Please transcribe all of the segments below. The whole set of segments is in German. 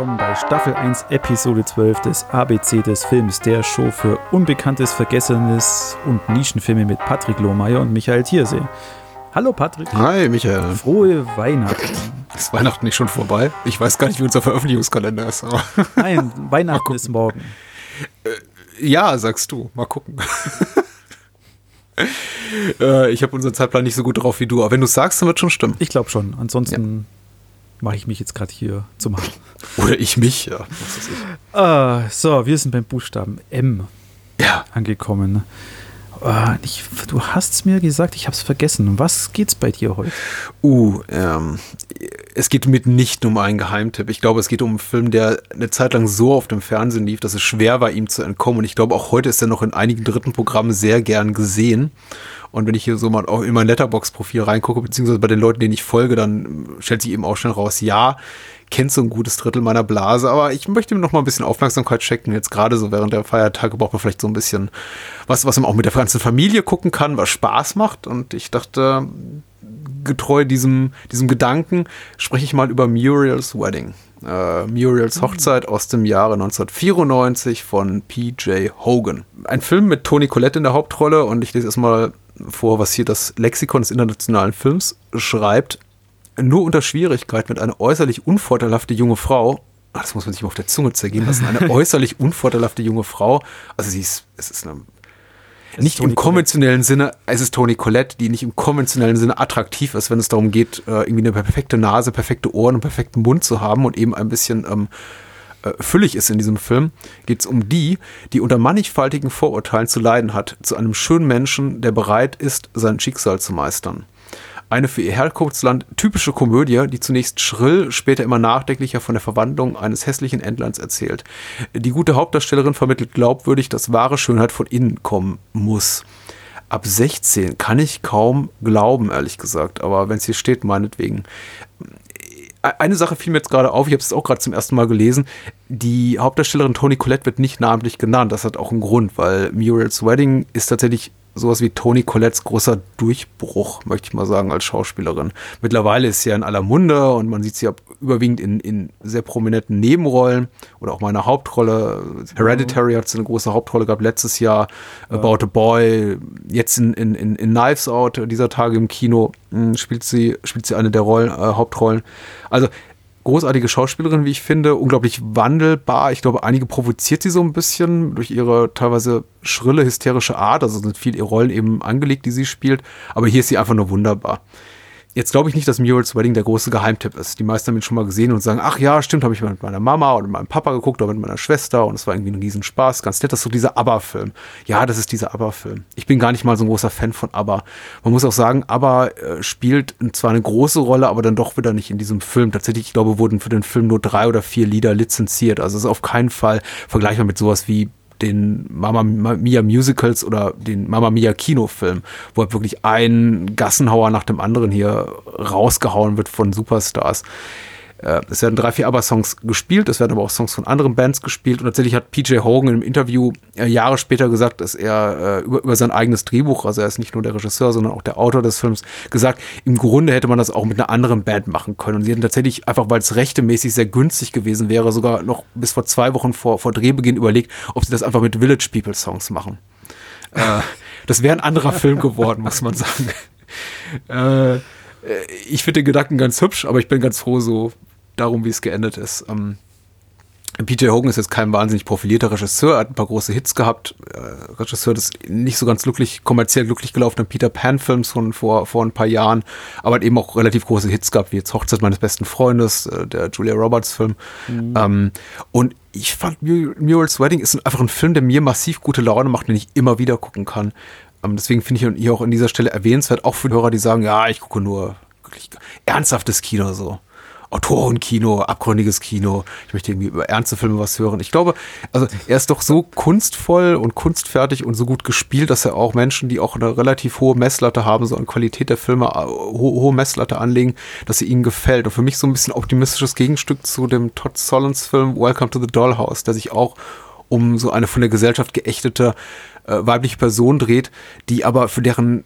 willkommen bei Staffel 1, Episode 12 des ABC des Films, der Show für Unbekanntes, Vergessenes und Nischenfilme mit Patrick Lohmeier und Michael Thiersee. Hallo Patrick. Hi Michael. Frohe Weihnachten. Ist Weihnachten nicht schon vorbei? Ich weiß gar nicht, wie unser Veröffentlichungskalender ist. Aber Nein, Weihnachten ist morgen. Äh, ja, sagst du. Mal gucken. äh, ich habe unseren Zeitplan nicht so gut drauf wie du, aber wenn du sagst, dann wird schon stimmen. Ich glaube schon. Ansonsten ja. Mache ich mich jetzt gerade hier zum Machen. Oder ich mich, ja. Ah, so, wir sind beim Buchstaben M ja. angekommen. Uh, ich, du hast es mir gesagt, ich habe es vergessen. Um was geht's bei dir heute? Uh, ähm, es geht mitnichten um einen Geheimtipp. Ich glaube, es geht um einen Film, der eine Zeit lang so auf dem Fernsehen lief, dass es schwer war, ihm zu entkommen. Und ich glaube, auch heute ist er noch in einigen dritten Programmen sehr gern gesehen. Und wenn ich hier so mal auch in mein Letterbox-Profil reingucke, beziehungsweise bei den Leuten, denen ich folge, dann stellt sich eben auch schnell raus, ja, kennt so ein gutes Drittel meiner Blase, aber ich möchte ihm noch mal ein bisschen Aufmerksamkeit schenken. Jetzt gerade so während der Feiertage braucht man vielleicht so ein bisschen was, was man auch mit der ganzen Familie gucken kann, was Spaß macht. Und ich dachte, getreu diesem, diesem Gedanken spreche ich mal über Muriel's Wedding. Uh, Muriels mhm. Hochzeit aus dem Jahre 1994 von P.J. Hogan. Ein Film mit Toni Collette in der Hauptrolle und ich lese erstmal vor, was hier das Lexikon des internationalen Films schreibt. Nur unter Schwierigkeit mit einer äußerlich unvorteilhafte junge Frau, ach, das muss man sich mal auf der Zunge zergehen lassen, eine äußerlich unvorteilhafte junge Frau, also sie ist, es ist eine, es nicht ist im konventionellen Sinne, es ist Toni Collette, die nicht im konventionellen Sinne attraktiv ist, wenn es darum geht, äh, irgendwie eine perfekte Nase, perfekte Ohren und perfekten Mund zu haben und eben ein bisschen ähm, äh, füllig ist in diesem Film, geht es um die, die unter mannigfaltigen Vorurteilen zu leiden hat, zu einem schönen Menschen, der bereit ist, sein Schicksal zu meistern. Eine für ihr Herkunftsland typische Komödie, die zunächst schrill, später immer nachdenklicher von der Verwandlung eines hässlichen Entleins erzählt. Die gute Hauptdarstellerin vermittelt glaubwürdig, dass wahre Schönheit von innen kommen muss. Ab 16 kann ich kaum glauben, ehrlich gesagt, aber wenn es hier steht, meinetwegen. Eine Sache fiel mir jetzt gerade auf, ich habe es auch gerade zum ersten Mal gelesen. Die Hauptdarstellerin Toni Collette wird nicht namentlich genannt. Das hat auch einen Grund, weil Muriel's Wedding ist tatsächlich sowas wie Toni Collettes großer Durchbruch, möchte ich mal sagen, als Schauspielerin. Mittlerweile ist sie ja in aller Munde und man sieht sie ja überwiegend in, in sehr prominenten Nebenrollen oder auch mal eine Hauptrolle. Hereditary hat sie eine große Hauptrolle gehabt letztes Jahr. Ja. About a Boy, jetzt in, in, in, in Knives Out dieser Tage im Kino hm, spielt sie, spielt sie eine der Rollen, äh, Hauptrollen. Also großartige Schauspielerin, wie ich finde, unglaublich wandelbar. Ich glaube, einige provoziert sie so ein bisschen durch ihre teilweise schrille, hysterische Art. Also sind viele Rollen eben angelegt, die sie spielt. Aber hier ist sie einfach nur wunderbar. Jetzt glaube ich nicht, dass Muriel's Wedding der große Geheimtipp ist. Die meisten haben ihn schon mal gesehen und sagen, ach ja, stimmt, habe ich mit meiner Mama oder meinem Papa geguckt oder mit meiner Schwester und es war irgendwie ein Riesenspaß. Ganz nett, das ist so dieser ABBA-Film. Ja, das ist dieser ABBA-Film. Ich bin gar nicht mal so ein großer Fan von ABBA. Man muss auch sagen, ABBA äh, spielt zwar eine große Rolle, aber dann doch wieder nicht in diesem Film. Tatsächlich, ich glaube, wurden für den Film nur drei oder vier Lieder lizenziert. Also es ist auf keinen Fall vergleichbar mit sowas wie den Mama Mia Musicals oder den Mama Mia Kinofilm, wo halt wirklich ein Gassenhauer nach dem anderen hier rausgehauen wird von Superstars. Äh, es werden drei, vier ABBA-Songs gespielt, es werden aber auch Songs von anderen Bands gespielt. Und tatsächlich hat PJ Hogan im Interview äh, Jahre später gesagt, dass er äh, über, über sein eigenes Drehbuch, also er ist nicht nur der Regisseur, sondern auch der Autor des Films, gesagt, im Grunde hätte man das auch mit einer anderen Band machen können. Und sie hätten tatsächlich, einfach weil es rechtemäßig sehr günstig gewesen wäre, sogar noch bis vor zwei Wochen vor, vor Drehbeginn überlegt, ob sie das einfach mit Village People Songs machen. äh, das wäre ein anderer Film geworden, muss man sagen. Äh, äh, ich finde den Gedanken ganz hübsch, aber ich bin ganz froh, so darum, wie es geendet ist. Ähm, PJ Hogan ist jetzt kein wahnsinnig profilierter Regisseur, er hat ein paar große Hits gehabt. Äh, Regisseur des nicht so ganz glücklich, kommerziell glücklich gelaufenen Peter Pan-Films von vor, vor ein paar Jahren, aber hat eben auch relativ große Hits gehabt, wie jetzt Hochzeit meines besten Freundes, äh, der Julia Roberts-Film. Mhm. Ähm, und ich fand Muriel's Wedding ist einfach ein Film, der mir massiv gute Laune macht, den ich immer wieder gucken kann. Ähm, deswegen finde ich ihn hier auch an dieser Stelle erwähnenswert, auch für Hörer, die sagen, ja, ich gucke nur wirklich ernsthaftes Kino so. Autorenkino, abgründiges Kino. Ich möchte irgendwie über ernste Filme was hören. Ich glaube, also er ist doch so kunstvoll und kunstfertig und so gut gespielt, dass er auch Menschen, die auch eine relativ hohe Messlatte haben, so an Qualität der Filme, äh, ho hohe Messlatte anlegen, dass sie ihnen gefällt. Und für mich so ein bisschen optimistisches Gegenstück zu dem Todd Solons Film Welcome to the Dollhouse, der sich auch um so eine von der Gesellschaft geächtete äh, weibliche Person dreht, die aber für deren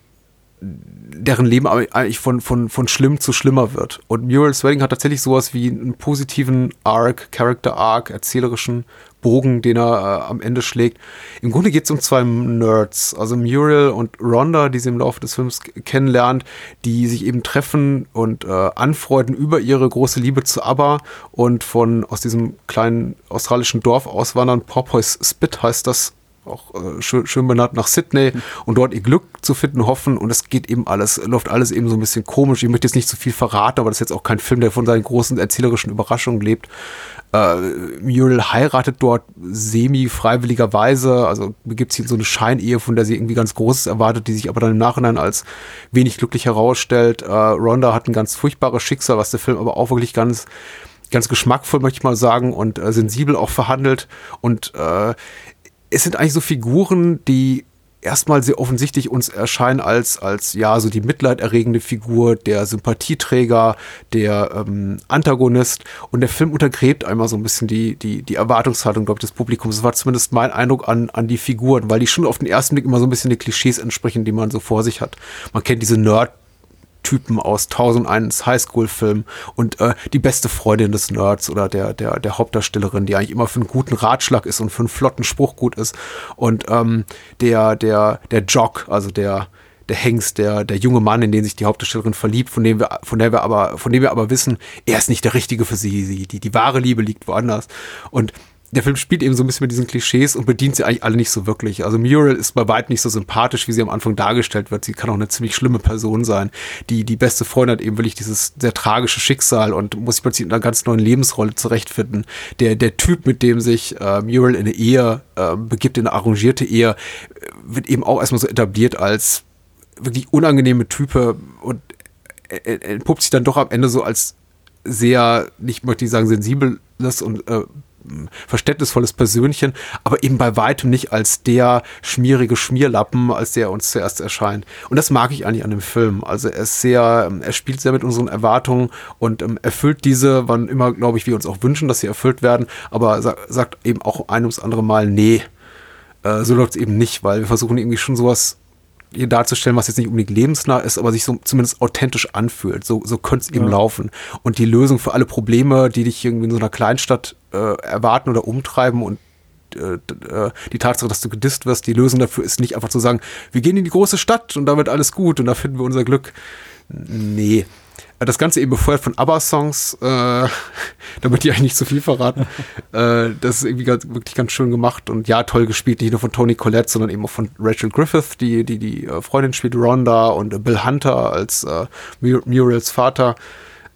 deren Leben eigentlich von, von, von schlimm zu schlimmer wird. Und Muriel's Wedding hat tatsächlich sowas wie einen positiven Arc, Character Arc, erzählerischen Bogen, den er äh, am Ende schlägt. Im Grunde geht es um zwei Nerds, also Muriel und Rhonda, die sie im Laufe des Films kennenlernt, die sich eben treffen und äh, anfreunden über ihre große Liebe zu ABBA und von aus diesem kleinen australischen Dorf auswandern. Porpoise Spit heißt das auch äh, schön, schön benannt nach Sydney und dort ihr Glück zu finden hoffen und es geht eben alles, läuft alles eben so ein bisschen komisch. Ich möchte jetzt nicht zu viel verraten, aber das ist jetzt auch kein Film, der von seinen großen erzählerischen Überraschungen lebt. Äh, Muriel heiratet dort semi-freiwilligerweise, also begibt sich in so eine Scheinehe, von der sie irgendwie ganz Großes erwartet, die sich aber dann im Nachhinein als wenig glücklich herausstellt. Äh, Rhonda hat ein ganz furchtbares Schicksal, was der Film aber auch wirklich ganz ganz geschmackvoll, möchte ich mal sagen, und äh, sensibel auch verhandelt. Und äh, es sind eigentlich so Figuren, die erstmal sehr offensichtlich uns erscheinen als, als ja, so die mitleiderregende Figur, der Sympathieträger, der ähm, Antagonist. Und der Film untergräbt einmal so ein bisschen die, die, die Erwartungshaltung, glaube ich, des Publikums. Das war zumindest mein Eindruck an, an die Figuren, weil die schon auf den ersten Blick immer so ein bisschen die Klischees entsprechen, die man so vor sich hat. Man kennt diese Nerd- Typen aus 1001 Highschool-Film und äh, die beste Freundin des Nerds oder der, der, der Hauptdarstellerin, die eigentlich immer für einen guten Ratschlag ist und für einen flotten Spruch gut ist. Und ähm, der, der, der Jock, also der, der Hengst, der, der junge Mann, in den sich die Hauptdarstellerin verliebt, von dem wir, von der wir aber, von dem wir aber wissen, er ist nicht der Richtige für sie. sie die, die wahre Liebe liegt woanders. Und der Film spielt eben so ein bisschen mit diesen Klischees und bedient sie eigentlich alle nicht so wirklich. Also Muriel ist bei weitem nicht so sympathisch, wie sie am Anfang dargestellt wird. Sie kann auch eine ziemlich schlimme Person sein. Die, die beste Freundin hat eben wirklich dieses sehr tragische Schicksal und muss sich plötzlich in einer ganz neuen Lebensrolle zurechtfinden. Der, der Typ, mit dem sich äh, Muriel in eine Ehe äh, begibt, in eine arrangierte Ehe, wird eben auch erstmal so etabliert als wirklich unangenehme Type und entpuppt sich dann doch am Ende so als sehr, nicht möchte ich sagen, sensibles und äh, verständnisvolles Persönchen, aber eben bei weitem nicht als der schmierige Schmierlappen, als der uns zuerst erscheint. Und das mag ich eigentlich an dem Film. Also er ist sehr, er spielt sehr mit unseren Erwartungen und ähm, erfüllt diese, wann immer, glaube ich, wir uns auch wünschen, dass sie erfüllt werden, aber sa sagt eben auch ein ums andere Mal, nee, äh, so läuft es eben nicht, weil wir versuchen irgendwie schon sowas hier darzustellen, was jetzt nicht unbedingt lebensnah ist, aber sich so zumindest authentisch anfühlt. So, so könnte es eben ja. laufen. Und die Lösung für alle Probleme, die dich irgendwie in so einer Kleinstadt äh, erwarten oder umtreiben und äh, äh, die Tatsache, dass du gedisst wirst, die Lösung dafür ist nicht einfach zu sagen, wir gehen in die große Stadt und da wird alles gut und da finden wir unser Glück. Nee, das Ganze eben befeuert von ABBA-Songs, äh, damit die eigentlich nicht zu viel verraten. äh, das ist irgendwie ganz, wirklich ganz schön gemacht und ja, toll gespielt, nicht nur von Tony Collette, sondern eben auch von Rachel Griffith, die die, die äh, Freundin spielt, Rhonda und äh, Bill Hunter als äh, Mur Muriels Vater.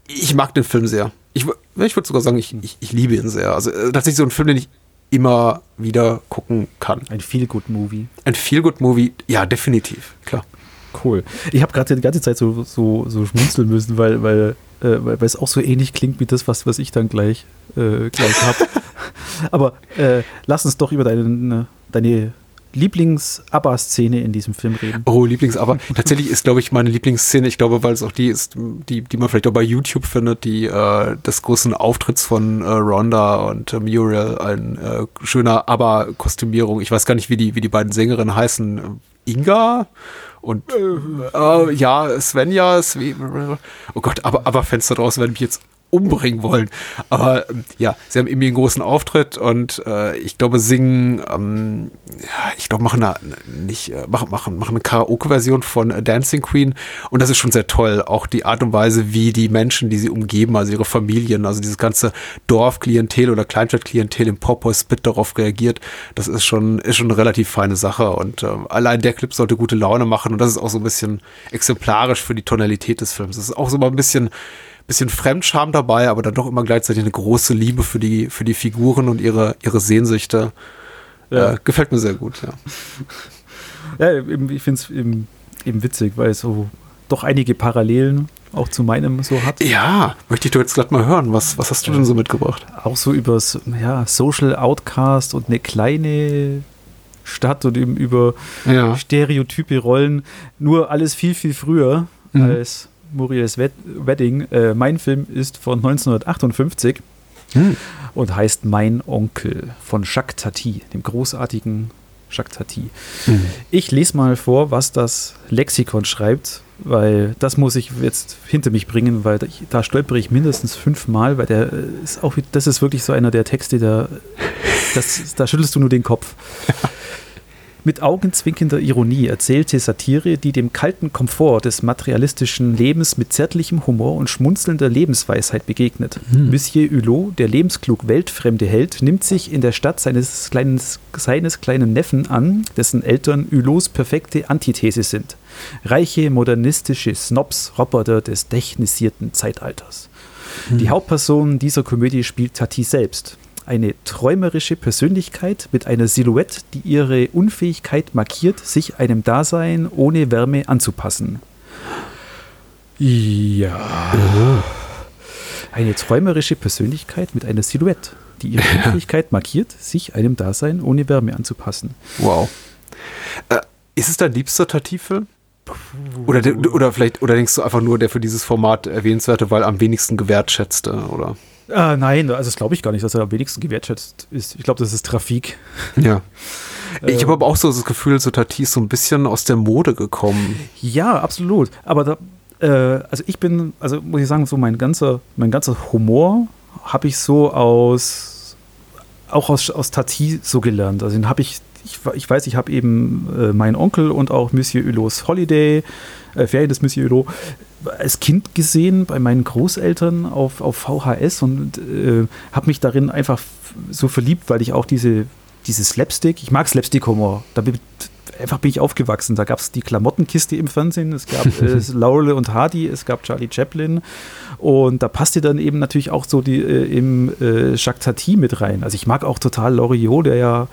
Ich mag den Film sehr. Ich, ich würde sogar sagen, ich, ich, ich, liebe ihn sehr. Also äh, tatsächlich so ein Film, den ich immer wieder gucken kann. Ein Feel-Good-Movie. Ein Feel-Good-Movie, ja, definitiv, klar. Cool. Ich habe gerade die ganze Zeit so, so, so schmunzeln müssen, weil, weil, äh, weil, es auch so ähnlich klingt wie das, was, was ich dann gleich, äh, gleich habe. Aber äh, lass uns doch über deine, deine Lieblings-ABBA-Szene in diesem Film reden. Oh, Lieblings-ABBA. Tatsächlich ist, glaube ich, meine Lieblingsszene, ich glaube, weil es auch die ist, die, die man vielleicht auch bei YouTube findet, die äh, des großen Auftritts von äh, Rhonda und äh, Muriel, ein äh, schöner ABBA-Kostümierung. Ich weiß gar nicht, wie die, wie die beiden Sängerinnen heißen. Inga? Und äh, ja, Svenja, Sven, oh Gott, aber, aber Fenster draußen werden mich jetzt umbringen wollen. Aber ähm, ja, sie haben irgendwie einen großen Auftritt und äh, ich glaube, singen, ähm, ja, ich glaube, machen eine, nicht, äh, machen, machen, machen eine Karaoke-Version von Dancing Queen und das ist schon sehr toll. Auch die Art und Weise, wie die Menschen, die sie umgeben, also ihre Familien, also dieses ganze Dorfklientel oder Kleinstadtklientel im Porpoise Spit darauf reagiert, das ist schon, ist schon eine relativ feine Sache und äh, allein der Clip sollte gute Laune machen und das ist auch so ein bisschen exemplarisch für die Tonalität des Films. Das ist auch so mal ein bisschen bisschen Fremdscham dabei, aber dann doch immer gleichzeitig eine große Liebe für die, für die Figuren und ihre, ihre Sehnsüchte. Ja. Äh, gefällt mir sehr gut, ja. Ja, ich finde es eben, eben witzig, weil es so doch einige Parallelen auch zu meinem so hat. Ja, möchte ich doch jetzt glatt mal hören. Was, was hast du denn so mitgebracht? Auch so über ja, Social Outcast und eine kleine Stadt und eben über ja. Stereotype Rollen. Nur alles viel, viel früher mhm. als Muriels Wedding. Äh, mein Film ist von 1958 hm. und heißt Mein Onkel von Jacques Tati, dem großartigen Jacques Tati. Mhm. Ich lese mal vor, was das Lexikon schreibt, weil das muss ich jetzt hinter mich bringen, weil da stolpere ich mindestens fünfmal, weil der ist auch, das ist wirklich so einer der Texte, der, das, da schüttelst du nur den Kopf. Mit augenzwinkender Ironie erzählte Satire, die dem kalten Komfort des materialistischen Lebens mit zärtlichem Humor und schmunzelnder Lebensweisheit begegnet. Hm. Monsieur Hulot, der lebensklug weltfremde Held, nimmt sich in der Stadt seines kleinen, seines kleinen Neffen an, dessen Eltern Hulots perfekte Antithese sind. Reiche, modernistische Snobs, Roboter des technisierten Zeitalters. Hm. Die Hauptperson dieser Komödie spielt Tati selbst eine träumerische Persönlichkeit mit einer Silhouette, die ihre Unfähigkeit markiert, sich einem Dasein ohne Wärme anzupassen. Ja. Eine träumerische Persönlichkeit mit einer Silhouette, die ihre Unfähigkeit markiert, sich einem Dasein ohne Wärme anzupassen. Wow. Äh, ist es dein liebster Tatifilm? Oder, oder vielleicht, oder denkst du einfach nur der für dieses Format erwähnenswerte, weil am wenigsten gewertschätzte, oder? Äh, nein, also das glaube ich gar nicht, dass er am wenigsten gewertschätzt ist. Ich glaube, das ist Trafik. Ja. Ich habe aber auch so das Gefühl, so Tati ist so ein bisschen aus der Mode gekommen. Ja, absolut. Aber da, äh, also ich bin, also muss ich sagen, so mein ganzer, mein ganzer Humor habe ich so aus, auch aus, aus Tati so gelernt. Also den habe ich, ich, ich weiß, ich habe eben äh, meinen Onkel und auch Monsieur Hulots Holiday, äh, Ferien des Monsieur Hulot, als Kind gesehen bei meinen Großeltern auf, auf VHS und äh, habe mich darin einfach so verliebt, weil ich auch diese, diese Slapstick, ich mag Slapstick-Humor, da bin, einfach bin ich aufgewachsen. Da gab es die Klamottenkiste im Fernsehen, es gab äh, Laurel und Hardy, es gab Charlie Chaplin und da passte dann eben natürlich auch so die äh, im äh, Jacques Tati mit rein. Also ich mag auch total Loriot, der ja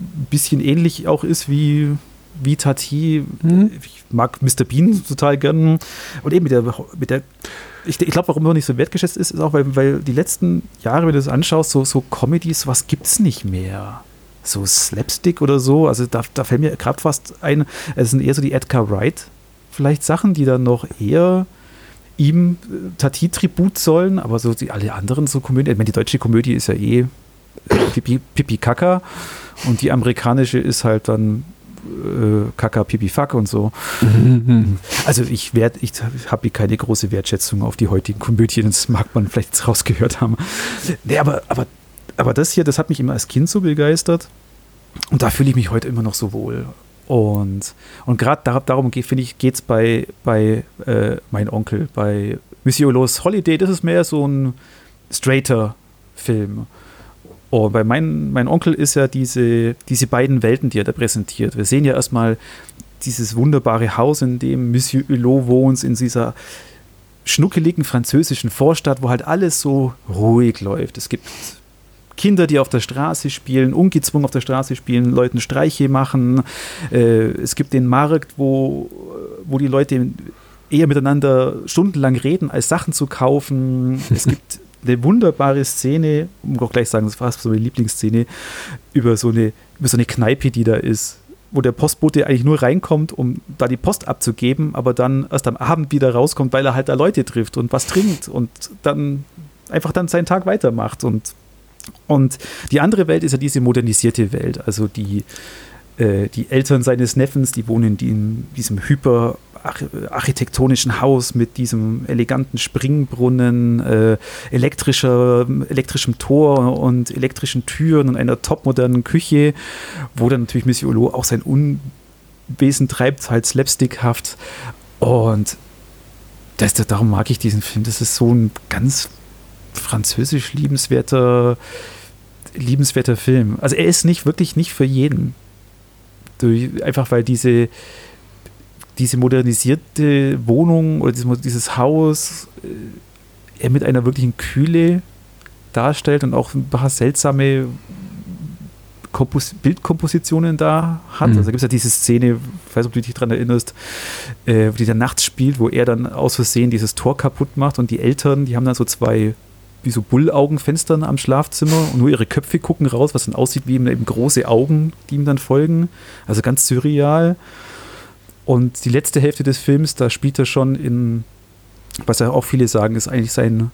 ein bisschen ähnlich auch ist wie wie Tati. Mhm. Ich mag Mr. Bean total gern. Und eben mit der, mit der ich, ich glaube, warum er nicht so wertgeschätzt ist, ist auch, weil, weil die letzten Jahre, wenn du das anschaust, so, so Comedies, was gibt es nicht mehr. So Slapstick oder so. Also da, da fällt mir gerade fast ein, es sind eher so die Edgar Wright vielleicht Sachen, die dann noch eher ihm äh, Tati-Tribut sollen, aber so die, alle anderen so Komödien, ich meine, die deutsche Komödie ist ja eh äh, Pipi, Pipi Kaka und die amerikanische ist halt dann äh, Kaka, Pipi, Fuck und so. Also ich werde, ich habe hier keine große Wertschätzung auf die heutigen Komödien, das mag man vielleicht rausgehört haben. Nee, aber, aber, aber das hier, das hat mich immer als Kind so begeistert und da fühle ich mich heute immer noch so wohl. Und, und gerade da, darum finde ich, geht es bei, bei äh, mein Onkel, bei Monsieur Los Holiday, das ist mehr so ein straighter Film. Oh, bei mein, mein Onkel ist ja diese, diese beiden Welten, die er da präsentiert. Wir sehen ja erstmal dieses wunderbare Haus, in dem Monsieur Hulot wohnt, in dieser schnuckeligen französischen Vorstadt, wo halt alles so ruhig läuft. Es gibt Kinder, die auf der Straße spielen, ungezwungen auf der Straße spielen, Leuten Streiche machen. Äh, es gibt den Markt, wo, wo die Leute eher miteinander stundenlang reden, als Sachen zu kaufen. Es gibt eine wunderbare Szene, um auch gleich sagen, das war so meine Lieblingsszene, über so eine, über so eine Kneipe, die da ist, wo der Postbote eigentlich nur reinkommt, um da die Post abzugeben, aber dann erst am Abend wieder rauskommt, weil er halt da Leute trifft und was trinkt und dann einfach dann seinen Tag weitermacht. Und, und die andere Welt ist ja diese modernisierte Welt, also die, äh, die Eltern seines Neffens, die wohnen in diesem hyper architektonischen Haus mit diesem eleganten Springbrunnen, äh, elektrischer, elektrischem Tor und elektrischen Türen und einer topmodernen Küche, wo dann natürlich Monsieur Hulot auch sein Unwesen treibt, halt slapstickhaft. Und das, darum mag ich diesen Film. Das ist so ein ganz französisch liebenswerter, liebenswerter Film. Also er ist nicht wirklich nicht für jeden. Einfach weil diese, diese modernisierte Wohnung oder dieses, dieses Haus äh, er mit einer wirklichen Kühle darstellt und auch ein paar seltsame Kompos Bildkompositionen da hat. Mhm. Also gibt es ja diese Szene, ich weiß nicht, ob du dich daran erinnerst, äh, die dann nachts spielt, wo er dann aus Versehen dieses Tor kaputt macht und die Eltern, die haben dann so zwei wie so Bullaugenfenstern am Schlafzimmer und nur ihre Köpfe gucken raus, was dann aussieht wie eben große Augen, die ihm dann folgen. Also ganz surreal. Und die letzte Hälfte des Films, da spielt er schon in, was ja auch viele sagen, ist eigentlich sein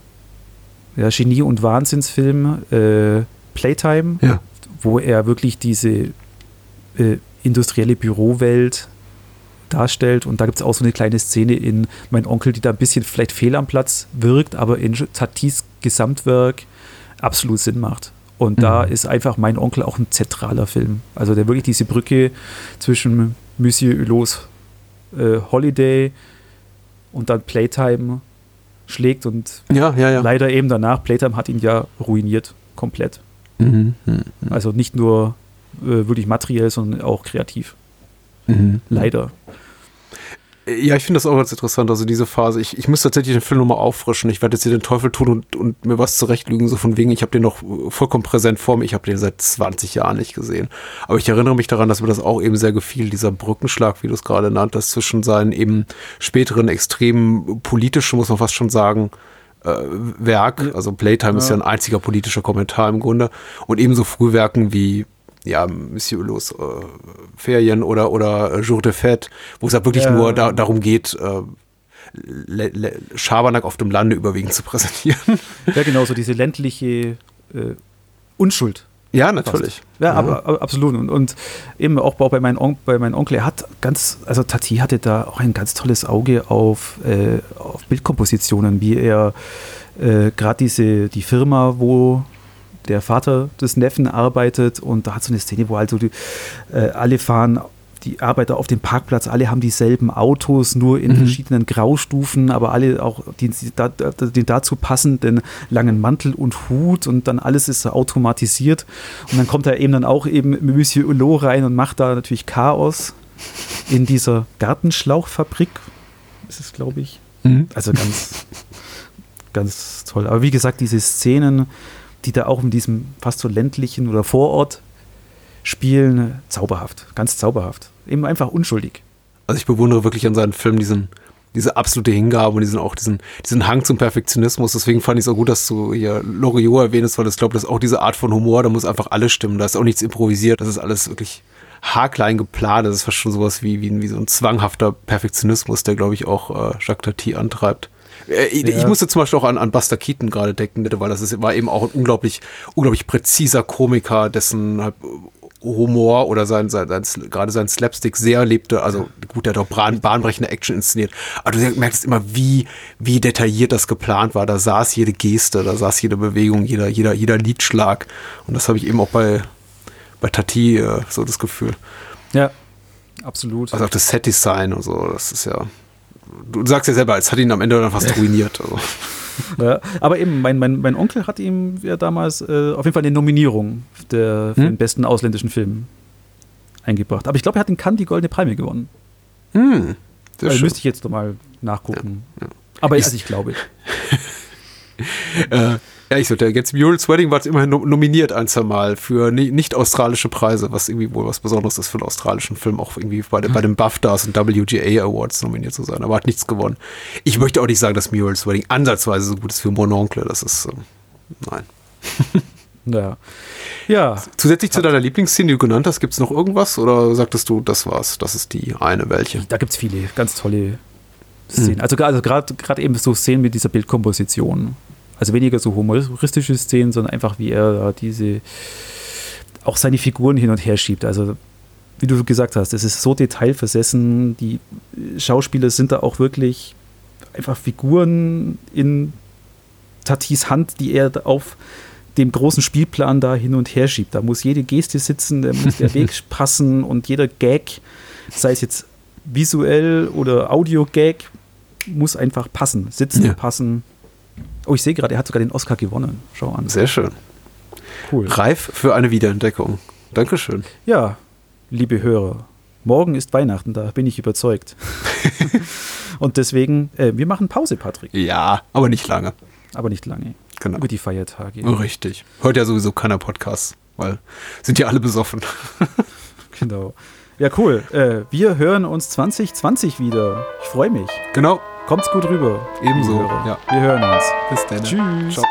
ja, Genie- und Wahnsinnsfilm äh, Playtime, ja. wo er wirklich diese äh, industrielle Bürowelt darstellt. Und da gibt es auch so eine kleine Szene in Mein Onkel, die da ein bisschen vielleicht fehl am Platz wirkt, aber in Tatis Gesamtwerk absolut Sinn macht. Und mhm. da ist einfach Mein Onkel auch ein zentraler Film. Also der wirklich diese Brücke zwischen Monsieur Hulots äh, Holiday und dann Playtime schlägt und ja, ja, ja. leider eben danach, Playtime hat ihn ja ruiniert, komplett. Mhm, mh, mh. Also nicht nur äh, wirklich materiell, sondern auch kreativ. Mhm. Leider. Ja, ich finde das auch ganz interessant, also diese Phase. Ich, ich muss tatsächlich den Film nochmal auffrischen. Ich werde jetzt hier den Teufel tun und, und mir was zurechtlügen, so von wegen, ich habe den noch vollkommen präsent vor mir. Ich habe den seit 20 Jahren nicht gesehen. Aber ich erinnere mich daran, dass mir das auch eben sehr gefiel, dieser Brückenschlag, wie du es gerade nanntest, zwischen seinen eben späteren extrem politischen, muss man fast schon sagen, äh, Werk. Also Playtime ja. ist ja ein einziger politischer Kommentar im Grunde. Und ebenso Frühwerken wie ja, Monsieur Hulots äh, Ferien oder, oder Jour de Fête, wo es halt wirklich ja. nur da, darum geht, äh, Le Le Schabernack auf dem Lande überwiegend zu präsentieren. Ja, genau, so diese ländliche äh, Unschuld. Ja, natürlich. Ja, ja. Aber, absolut. Und, und eben auch bei, meinem On bei meinem Onkel, er hat ganz, also Tati hatte da auch ein ganz tolles Auge auf, äh, auf Bildkompositionen, wie er äh, gerade diese, die Firma, wo der Vater des Neffen arbeitet und da hat so eine Szene, wo also die, äh, alle fahren die Arbeiter auf dem Parkplatz, alle haben dieselben Autos, nur in mhm. verschiedenen Graustufen, aber alle auch den, den dazu passenden langen Mantel und Hut und dann alles ist automatisiert. Und dann kommt da eben dann auch eben Monsieur Hulot rein und macht da natürlich Chaos in dieser Gartenschlauchfabrik. Ist es, glaube ich. Mhm. Also ganz, ganz toll. Aber wie gesagt, diese Szenen, die da auch in diesem fast so ländlichen oder Vorort spielen, zauberhaft, ganz zauberhaft. Eben einfach unschuldig. Also ich bewundere wirklich an seinen Filmen diesen, diese absolute Hingabe und diesen auch diesen, diesen Hang zum Perfektionismus. Deswegen fand ich es auch gut, dass du hier Loriot erwähnst, weil ich glaube, das ist auch diese Art von Humor, da muss einfach alles stimmen. Da ist auch nichts improvisiert, das ist alles wirklich haarklein geplant. Das ist fast schon sowas wie, wie, wie so ein zwanghafter Perfektionismus, der, glaube ich, auch äh, Jacques Tati antreibt. Äh, ich, ja. ich musste zum Beispiel auch an, an Buster Keaton gerade denken, weil das ist, war eben auch ein unglaublich, unglaublich präziser Komiker, dessen halt Humor oder sein, sein, sein, gerade sein Slapstick sehr lebte. Also gut, der hat auch bahn, bahnbrechende Action inszeniert. Aber du merkst immer, wie, wie detailliert das geplant war. Da saß jede Geste, da saß jede Bewegung, jeder, jeder, jeder Liedschlag. Und das habe ich eben auch bei, bei Tati äh, so das Gefühl. Ja, absolut. Also auch das Set-Design und so, das ist ja du sagst ja selber, es hat ihn am Ende dann fast ruiniert. Also. Ja, aber eben, mein, mein, mein Onkel hat ihm ja damals äh, auf jeden Fall eine Nominierung der, für hm? den besten ausländischen Film eingebracht. Aber ich glaube, er hat in Cannes die Goldene Palme gewonnen. Hm, also müsste ich jetzt nochmal nachgucken. Ja, ja. Aber ich, also ich glaube. äh, ja, ich so, der jetzt Muriel's Wedding war immerhin nominiert ein, zwei Mal für nicht australische Preise, was irgendwie wohl was Besonderes ist für einen australischen Film, auch irgendwie bei, bei den BAFTAs und WGA Awards nominiert zu sein, aber hat nichts gewonnen. Ich möchte auch nicht sagen, dass Muriel's Wedding ansatzweise so gut ist wie Mon Oncle, das ist, ähm, nein. Ja. ja. Zusätzlich zu deiner Lieblingsszene, die du genannt hast, gibt es noch irgendwas oder sagtest du, das war's, das ist die eine welche? Da gibt es viele ganz tolle Szenen. Hm. Also, also gerade eben so Szenen mit dieser Bildkomposition. Also weniger so humoristische Szenen, sondern einfach wie er diese auch seine Figuren hin und her schiebt. Also wie du gesagt hast, es ist so detailversessen. Die Schauspieler sind da auch wirklich einfach Figuren in Tatis Hand, die er auf dem großen Spielplan da hin und her schiebt. Da muss jede Geste sitzen, da muss der Weg passen und jeder Gag, sei es jetzt visuell oder Audio-Gag, muss einfach passen, sitzen, ja. passen. Oh, ich sehe gerade, er hat sogar den Oscar gewonnen. Schau an. Sehr schön. Cool. Reif für eine Wiederentdeckung. Dankeschön. Ja, liebe Hörer, morgen ist Weihnachten, da bin ich überzeugt. Und deswegen, äh, wir machen Pause, Patrick. Ja, aber nicht lange. Aber nicht lange. Genau. Über die Feiertage. Oh, richtig. Hört ja sowieso keiner Podcast, weil sind ja alle besoffen. genau. Ja, cool. Äh, wir hören uns 2020 wieder. Ich freue mich. Genau. Kommt's gut rüber. Ebenso. Ja. Wir hören uns. Bis dann. Tschüss. Ciao.